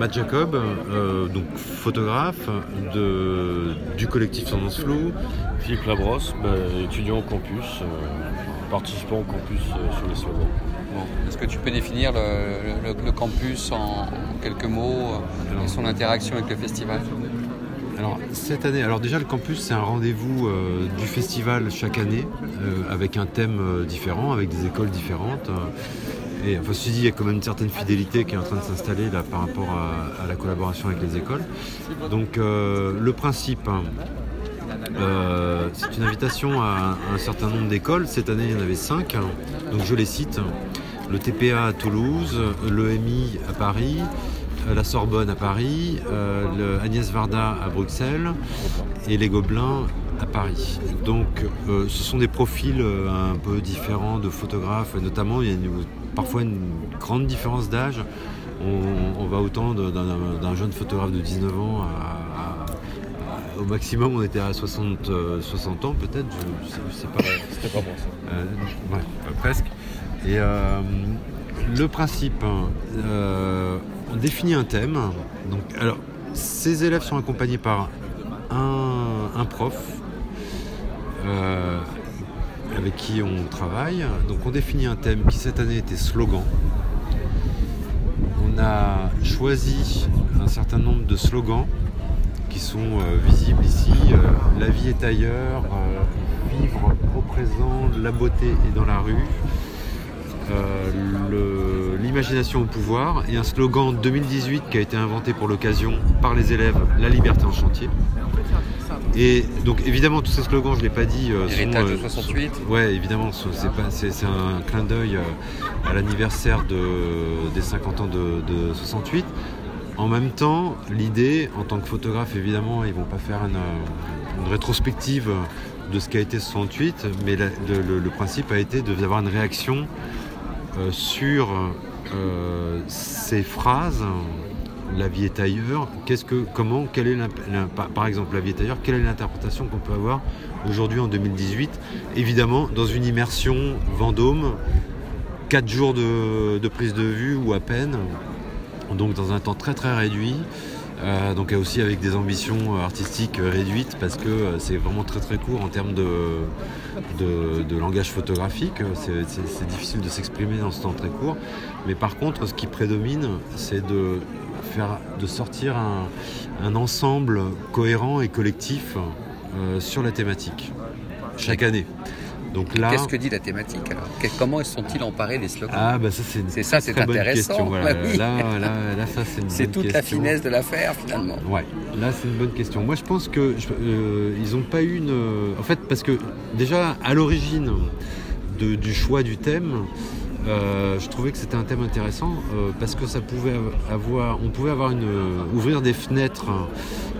Matt Jacob, euh, donc photographe de, du collectif Tendance Flou. Philippe Labrosse, bah, étudiant au campus, euh, participant au campus euh, sur les slogans. Est-ce que tu peux définir le, le- le campus en quelques mots euh, et son interaction avec le festival? Alors cette année, alors déjà le campus c'est un rendez-vous euh, du festival chaque année euh, avec un thème euh, différent, avec des écoles différentes. Et enfin, ceci dit, il y a quand même une certaine fidélité qui est en train de s'installer là par rapport à, la collaboration avec les écoles. Donc euh, le principe, hein, euh, c'est une invitation à un, certain nombre d'écoles. Cette année, il y en avait cinq. hein. Donc je les cite. Le TPA à Toulouse, l'EMI à Paris, euh, la Sorbonne à Paris, Agnès Varda à Bruxelles et les Gobelins à Paris. Donc euh, ce sont des profils euh, un peu différents de photographes, notamment il y a une- parfois une grande différence d'âge. On, on va autant d'un jeune photographe de 19 ans à, à- au maximum on était à 60, euh, 60 ans peut-être, je, je sais- je sais pas. C'était pas bon ça. Euh, ouais, euh, presque. Et euh, le principe, euh, on définit un thème. Donc, alors, ces élèves sont accompagnés par un, un prof euh, avec qui on travaille. Donc, on définit un thème qui cette année était slogan. On a choisi un certain nombre de slogans qui sont euh, visibles ici. Euh, la vie est ailleurs, vivre au présent, la beauté est dans la rue, l'imagination au pouvoir et un slogan 2018 qui a été inventé pour l'occasion par les élèves, la liberté en chantier. Et donc évidemment tous ces slogans, je ne l'ai pas dit, euh, Héritage de euh, 68. sont- ouais, évidemment, ce- c'est un clin d'œil euh, à l'anniversaire de, des 50 ans de, de 68. En même temps, l'idée, en tant que photographe, évidemment, ils vont pas faire une, euh, une rétrospective de ce qu'a été 68, mais la- le, le- le principe a été d'avoir une réaction euh, sur euh, ces phrases. La vie est ailleurs. Comment, quelle est par- exemple, la vie est ailleurs. Quelle est l'interprétation qu'on peut avoir aujourd'hui en 2018 Évidemment, dans une immersion Vendôme, 4 jours de, prise de vue ou à peine, donc dans un temps très très réduit. Euh, donc aussi avec des ambitions euh, artistiques euh, réduites parce que c'est vraiment très très court en termes de, langage photographique. C'est difficile de s'exprimer dans ce temps très court. Mais par contre, ce qui prédomine, c'est de faire, de sortir un, un ensemble cohérent et collectif euh, sur la thématique chaque année. Donc là, Qu'est-ce que dit la thématique alors? Comment sont-ils emparés des slogans? Ah bah ça c'est une C'est ça, c'est intéressant. question. Voilà. Bah oui. là, là, là, ça c'est une C'est toute la finesse de l'affaire finalement. Ouais, là c'est une bonne question. Moi je pense que euh, ils n'ont pas eu une. En fait, parce que déjà à l'origine de- du choix du thème, euh, je trouvais que c'était un thème intéressant euh, parce que ça pouvait avoir, on pouvait avoir une ouvrir des fenêtres hein,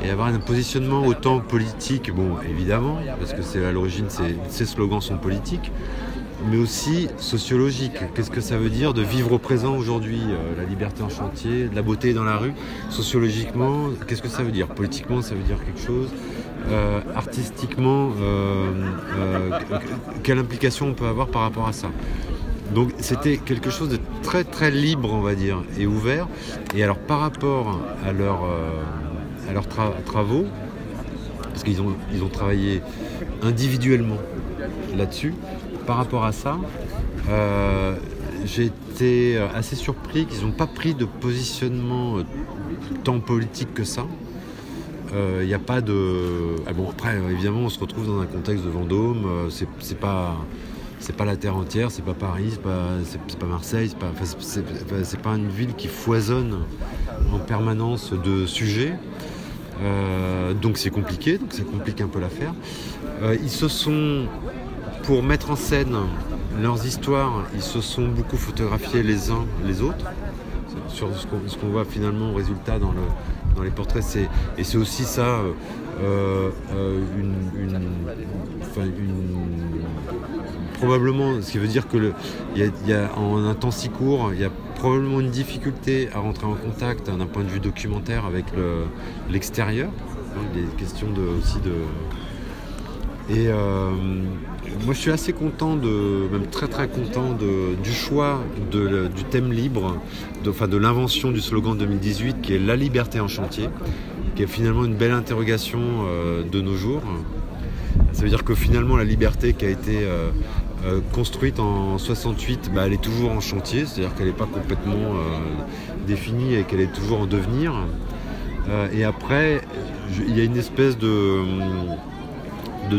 et avoir un positionnement autant politique, bon évidemment, parce que c'est à l'origine ces, slogans sont politiques, mais aussi sociologique. Qu'est-ce que ça veut dire de vivre au présent aujourd'hui euh, La liberté en chantier, de la beauté dans la rue? Sociologiquement, qu'est-ce que ça veut dire? Politiquement, ça veut dire quelque chose? Euh, artistiquement, euh, euh, quelle implication on peut avoir par rapport à ça? Donc c'était quelque chose de très très libre, on va dire, et ouvert. Et alors par rapport à, euh, leurs tra- travaux, parce qu'ils ont, ils ont travaillé individuellement là-dessus, par rapport à ça, euh, j'ai été assez surpris qu'ils n'ont pas pris de positionnement euh, tant politique que ça. Il n'y a pas de. Ah bon, après, euh, évidemment, on se retrouve dans un contexte de Vendôme. euh, c'est pas. C'est pas la terre entière, c'est pas Paris, c'est pas, pas Marseille, c'est pas, pas une ville qui foisonne en permanence de sujets. Euh, donc c'est compliqué, donc ça complique un peu l'affaire. Euh, ils se sont, pour mettre en scène leurs histoires, ils se sont beaucoup photographiés les uns les autres. Sur ce qu'on voit finalement au résultat dans, le, dans les portraits, c'est, et c'est aussi ça, euh, une- probablement, ce qui veut dire que le, y a, en un temps si court, il y a probablement une difficulté à rentrer en contact hein, d'un point de vue documentaire avec le- l'extérieur. Hein, des questions de, aussi de. Et, euh, moi, je suis assez content, de, même très très content de, du choix de, du thème libre, de, enfin de l'invention du slogan 2018 qui est la liberté en chantier, qui est finalement une belle interrogation euh, de nos jours. Ça veut dire que finalement la liberté qui a été euh, euh, construite en 68, bah, elle est toujours en chantier, c'est-à-dire qu'elle n'est pas complètement euh, définie et qu'elle est toujours en devenir. Euh, et après, il y a une espèce de,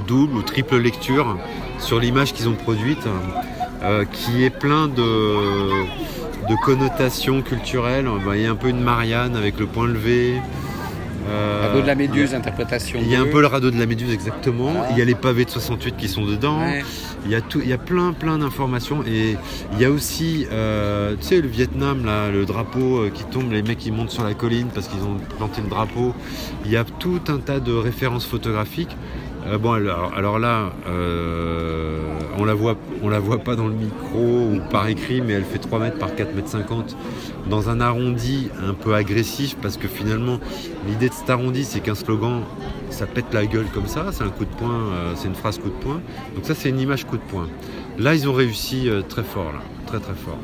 double ou triple lecture sur l'image qu'ils ont produite, qui est plein de, de connotations culturelles. Bah, il y a un peu une Marianne avec le point levé. Euh, Radeau de la Méduse, interprétation. il y a un 2. peu le radeau de la Méduse exactement. Voilà. Il y a les pavés de 68 qui sont dedans. Ouais. Il y a tout, il y a plein plein d'informations et il y a aussi, euh, tu sais, le Vietnam là, le drapeau euh, qui tombe, les mecs qui montent sur la colline parce qu'ils ont planté le drapeau. Il y a tout un tas de références photographiques. Euh, bon, alors, alors là, on la voit, la voit pas dans le micro ou par écrit, mais elle fait 3 mètres par 4 mètres 50 dans un arrondi un peu agressif parce que finalement, l'idée de cet arrondi, c'est qu'un slogan, ça pète la gueule comme ça, c'est un coup de poing, euh, c'est une phrase coup de poing. Donc ça, c'est une image coup de poing. Là, ils ont réussi euh, très fort, là, très très fort.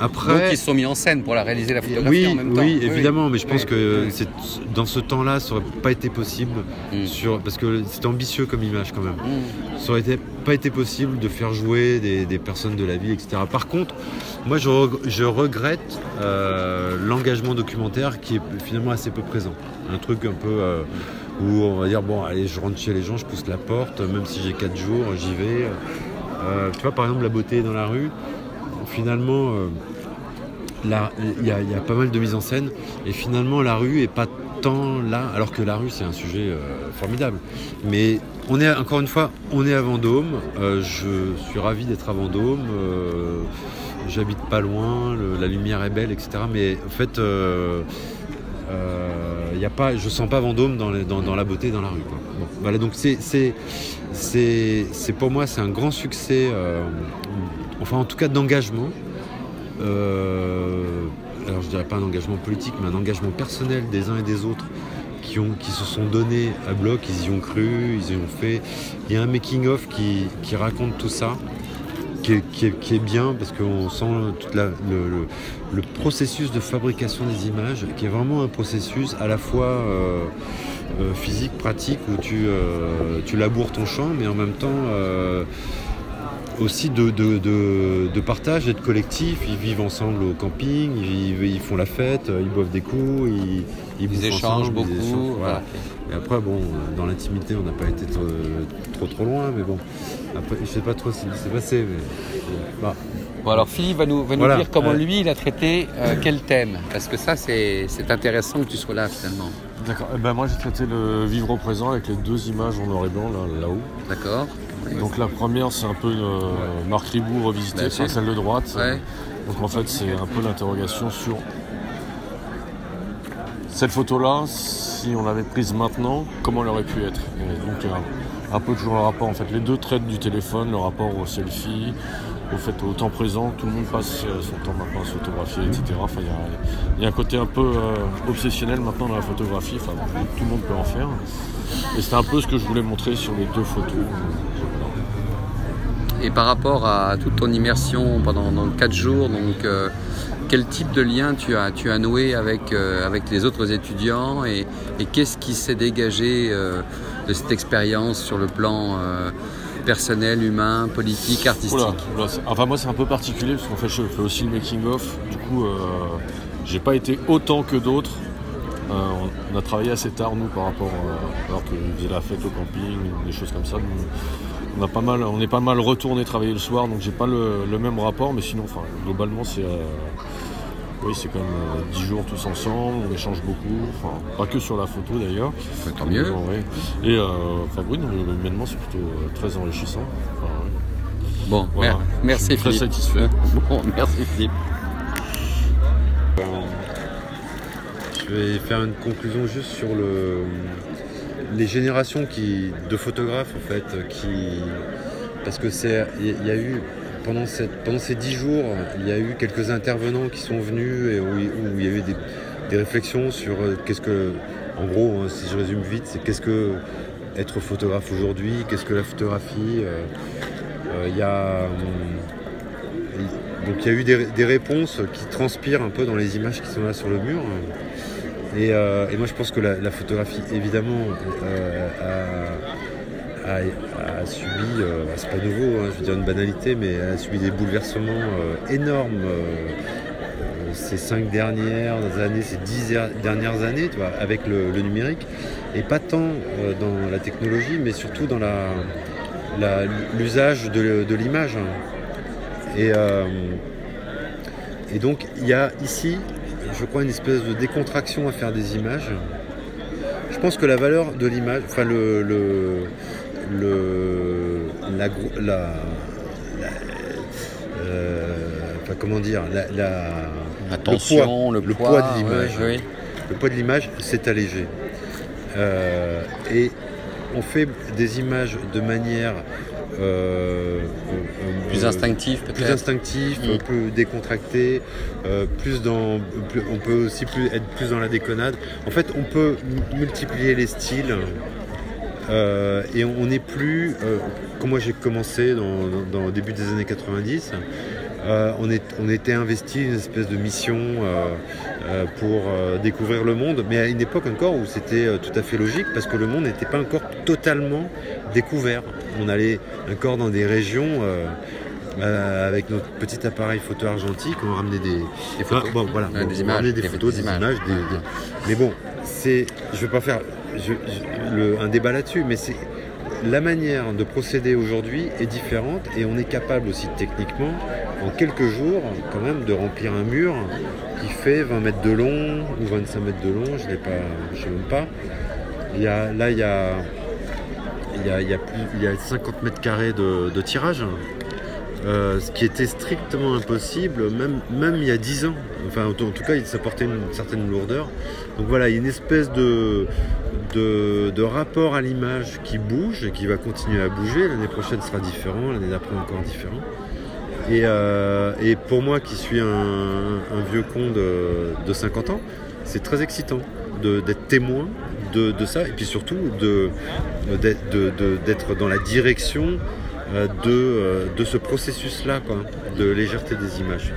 Après, Donc ils se sont mis en scène pour la réaliser la photographie oui, en même temps. oui, évidemment, mais je pense Oui, que c'est- dans ce temps-là, ça aurait pas été possible Mm. sur parce que c'était ambitieux comme image quand même. Mm. Ça aurait été, pas été possible de faire jouer des, des personnes de la ville, etc. Par contre, moi, je regrette euh, l'engagement documentaire qui est finalement assez peu présent. Un truc un peu euh, où on va dire bon, allez, je rentre chez les gens, je pousse la porte, même si j'ai 4 jours, j'y vais. Euh, tu vois, par exemple, la beauté dans la rue. Finalement. euh, il y, a- pas mal de mise en scène et finalement la rue est pas tant là, alors que la rue c'est un sujet euh, formidable. Mais on est encore une fois, on est à Vendôme. euh, je suis ravi d'être à Vendôme. J'habite pas loin, la lumière est belle, etc. Mais en fait, euh, euh, y a pas, je sens pas Vendôme dans, les- dans- la beauté, dans la rue. voilà, donc c'est, pour moi c'est un grand succès, enfin en tout cas d'engagement. Euh, alors je dirais pas un engagement politique, mais un engagement personnel des uns et des autres qui, ont, qui se sont donnés à bloc, ils y ont cru, ils y ont fait. Il y a un making-of qui, raconte tout ça, qui est, bien parce qu'on sent le, processus de fabrication des images, qui est vraiment un processus à la fois euh, euh, physique, pratique, où tu, euh, tu laboures ton champ, mais en même temps aussi de, de, de- de partage et de collectif. Ils vivent ensemble au camping, ils, vivent- ils font la fête, ils boivent des coups, ils, Ils bouffent échangent ensemble, beaucoup. ils échangent, voilà. voilà. Et après, bon, dans l'intimité, on n'a pas été trop, trop trop loin, mais bon, après, je sais pas trop ce qui s'est passé, mais bah, Bon, alors Philippe va nous, va nous Voilà. dire comment Euh. lui il a traité euh, quel thème. Parce que ça c'est c'est intéressant que tu sois là finalement. D'accord. Eh ben, moi, j'ai traité le vivre au présent avec les deux images en noir et blanc là- là-haut. D'accord Donc la première, c'est un peu euh, Marc Ribou revisité, enfin, celle de droite. Ouais. Donc en fait, c'est un peu l'interrogation sur cette photo-là, si on l'avait prise maintenant, comment elle aurait pu être. Et donc euh, un peu toujours le rapport, en fait, les deux traitent du téléphone, le rapport au selfie, au fait au temps présent, tout le monde passe euh, son temps maintenant à se photographier, etc. Enfin, il y a- il y, a un côté un peu euh, obsessionnel maintenant dans la photographie, enfin, tout le monde peut en faire. Et c'est un peu ce que je voulais montrer sur les deux photos. Et par rapport à toute ton immersion pendant donc, 4 jours, donc, euh, quel type de lien tu as, tu as noué avec, euh, avec les autres étudiants et, et qu'est-ce qui s'est dégagé euh, de cette expérience sur le plan personnel, humain, politique, artistique? Oula, enfin moi c'est un peu particulier parce qu'en fait je fais aussi le making of. Du coup, j'ai pas été autant que d'autres. Euh, on, on a travaillé assez tard nous par rapport euh, alors qu'ils faisaient la fête au camping, des choses comme ça. Nous, on a pas mal, on est pas mal retourné travailler le soir, donc j'ai pas le, le même rapport, mais sinon, enfin globalement c'est, euh, oui c'est quand même euh, 10 jours tous ensemble, on échange beaucoup, enfin pas que sur la photo d'ailleurs. Tant mieux. Ouais. Et euh, enfin oui, humainement c'est plutôt euh, très enrichissant. Enfin, ouais. Bon, Voilà. mer- merci Je suis très Philippe. satisfait. Bon, merci Philippe. Je vais faire une conclusion juste sur le, les générations de photographes en fait, parce que c'est, il y, a eu pendant, ces dix jours, il y a eu quelques intervenants qui sont venus et où, il- y a eu des, réflexions sur euh, qu'est-ce que, en gros, hein, si je résume vite, c'est qu'est-ce que être photographe aujourd'hui, qu'est-ce que la photographie. Il y a. hum, donc il y a eu des réponses qui transpirent un peu dans les images qui sont là sur le mur. Et, euh, et moi je pense que la, photographie évidemment euh, a, subi, euh, c'est pas nouveau, hein, je veux dire une banalité, mais a subi des bouleversements énormes ces cinq dernières années, ces dix er- dernières années, avec le, numérique, et pas tant dans la technologie, mais surtout dans l'usage de, l'image. Euh, et donc il y a ici, je crois, une espèce de décontraction à faire des images. Je pense que la valeur de l'image, enfin le, le, le- la, gro- la- la- euh, enfin, comment dire, la, le le poids, de l'image. oui. le poids de l'image s'est allégé. Euh, et on fait des images de manière Plus euh, instinctif plus peut-être. instinctif, Mm. plus décontracté, euh, plus dans, plus- on peut aussi plus, être plus dans la déconnade. En fait, on peut multiplier les styles euh, et on n'est plus, euh, comme moi j'ai commencé dans, dans- dans le début des années 90, euh, on, est, on était investi une espèce de mission euh, euh, pour euh, découvrir le monde, mais à une époque encore où c'était euh, tout à fait logique parce que le monde n'était pas encore totalement découvert. On allait encore dans des régions euh, euh, avec notre petit appareil photo argentique, on ramenait des, Des photos. Ah, bon, voilà, bon, des on images, ramenait des des- photos, des images. images, des- des- mais bon, c'est, je vais pas faire je- je- le- un débat là-dessus, mais c'est la manière de procéder aujourd'hui est différente et on est capable aussi techniquement, en quelques jours, quand même, de remplir un mur qui fait 20 mètres de long ou 25 mètres de long, je ne sais même pas. Il y a, là, il y a, il y a, plus, il y a 50 mètres carrés de, tirage. Euh, ce qui était strictement impossible, même, il y a 10 ans. Enfin, en tout cas, ça portait une certaine lourdeur. Donc voilà, il y a une espèce de, de, de rapport à l'image qui bouge et qui va continuer à bouger. L'année prochaine sera différent, l'année d'après encore différent. Et, euh, et pour moi qui suis un, vieux con de, de 50 ans, c'est très excitant d'être témoin de, ça et puis surtout d'être dans la direction euh, de, euh, de ce processus-là, de légèreté des images.